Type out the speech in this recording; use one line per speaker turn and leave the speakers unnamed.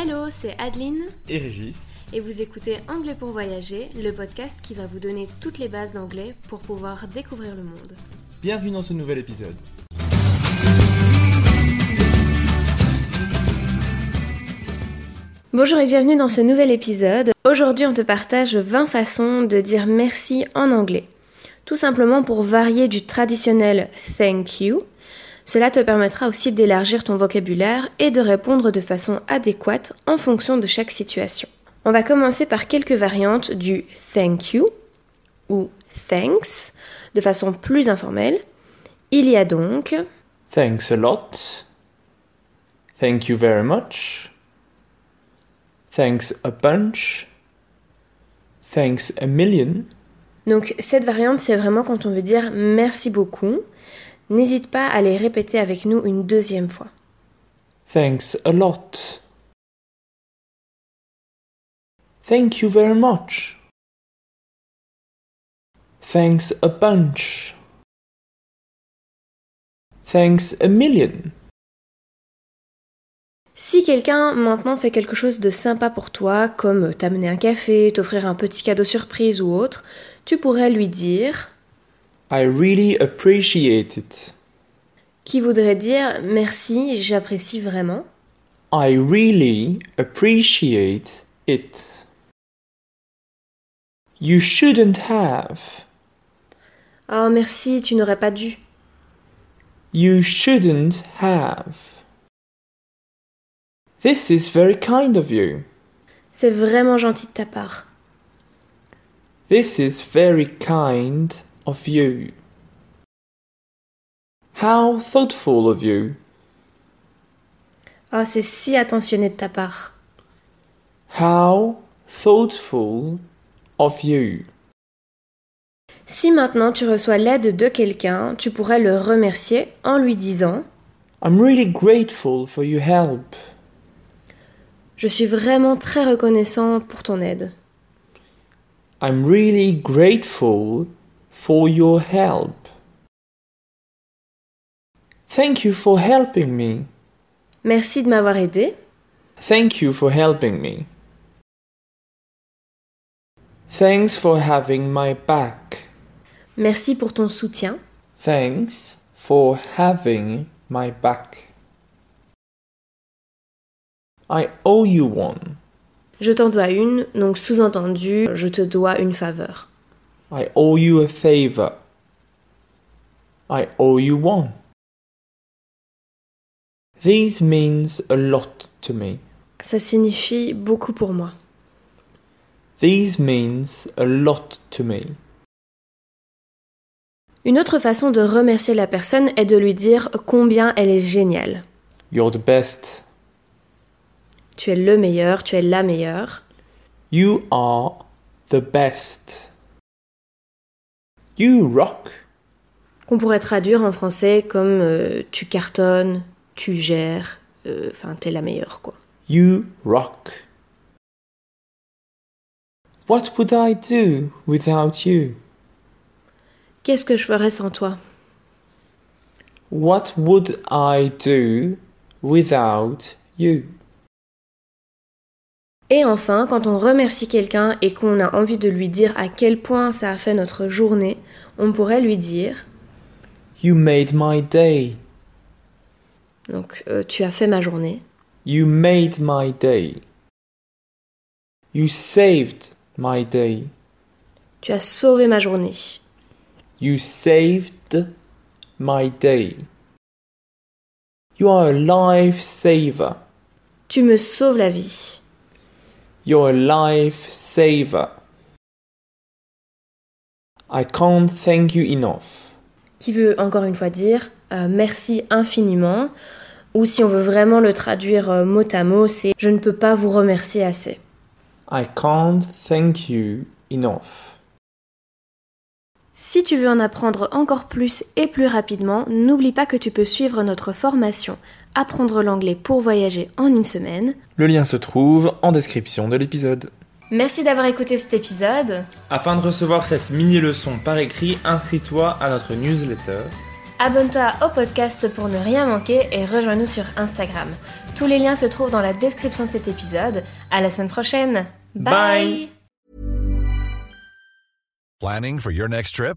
Hello, c'est Adeline
et Régis.
et vous écoutez Anglais pour voyager, le podcast qui va vous donner toutes les bases d'anglais pour pouvoir découvrir le monde.
Bienvenue dans ce nouvel épisode.
Bonjour et bienvenue dans ce nouvel épisode. Aujourd'hui, on te partage 20 façons de dire merci en anglais. Tout simplement pour varier du traditionnel thank you. Cela te permettra aussi d'élargir ton vocabulaire et de répondre de façon adéquate en fonction de chaque situation. On va commencer par quelques variantes du thank you ou thanks de façon plus informelle. Il y a donc
Thanks a lot. Thank you very much. Thanks a bunch. Thanks a million.
Donc cette variante, c'est vraiment quand on veut dire merci beaucoup. N'hésite pas à les répéter avec nous une deuxième fois.
Thanks a lot. Thank you very much. Thanks a bunch. Thanks a million.
Si quelqu'un maintenant fait quelque chose de sympa pour toi, comme t'amener un café, t'offrir un petit cadeau surprise ou autre, tu pourrais lui dire
I really appreciate it.
qui voudrait dire merci, j'apprécie vraiment.
I really appreciate it. You shouldn't have.
Oh merci, tu n'aurais pas dû.
You shouldn't have. This is very kind of you.
C'est vraiment gentil de ta part.
This is very kind of you. How thoughtful of you.
Oh, c'est si attentionné de ta part.
How thoughtful of you.
Si maintenant tu reçois l'aide de quelqu'un, tu pourrais le remercier en lui disant
I'm really grateful for your help.
Je suis vraiment très reconnaissant pour ton aide.
I'm really grateful for your help. Thank you for helping me.
Merci de m'avoir aidé.
Thank you for helping me. Thanks for having my back.
Merci pour ton soutien.
Thanks for having my back. I owe you one.
Je t'en dois une, donc sous-entendu, je te dois une faveur.
I owe you a favor. I owe you one. These means a lot to me.
Ça signifie beaucoup pour moi.
These means a lot to me.
Une autre façon de remercier la personne est de lui dire combien elle est géniale.
You're the best.
Tu es le meilleur, tu es la meilleure.
You are the best. You rock?
qu'on pourrait traduire en français comme euh, tu cartonnes, tu gères, euh, enfin t'es la meilleure quoi.
You rock. What would I do without you?
Qu'est-ce que je ferais sans toi?
What would I do without you?
Et enfin, quand on remercie quelqu'un et qu'on a envie de lui dire à quel point ça a fait notre journée, on pourrait lui dire
You made my day.
donc euh, tu as fait ma journée,
You made my day. You saved my day.
tu as sauvé ma journée,
You saved my day. You are a life saver.
tu me sauves la vie,
You're a life saver. I can't thank you enough.
qui veut encore une fois dire euh, merci infiniment, ou si on veut vraiment le traduire euh, mot à mot, c'est je ne peux pas vous remercier assez.
I can't thank you enough.
Si tu veux en apprendre encore plus et plus rapidement, n'oublie pas que tu peux suivre notre formation Apprendre l'anglais pour voyager en une semaine.
Le lien se trouve en description de l'épisode.
Merci d'avoir écouté cet épisode.
Afin de recevoir cette mini-leçon par écrit, inscris-toi à notre newsletter.
Abonne-toi au podcast pour ne rien manquer et rejoins-nous sur Instagram. Tous les liens se trouvent dans la description de cet épisode. À la semaine prochaine.
Bye.
Planning for your next trip?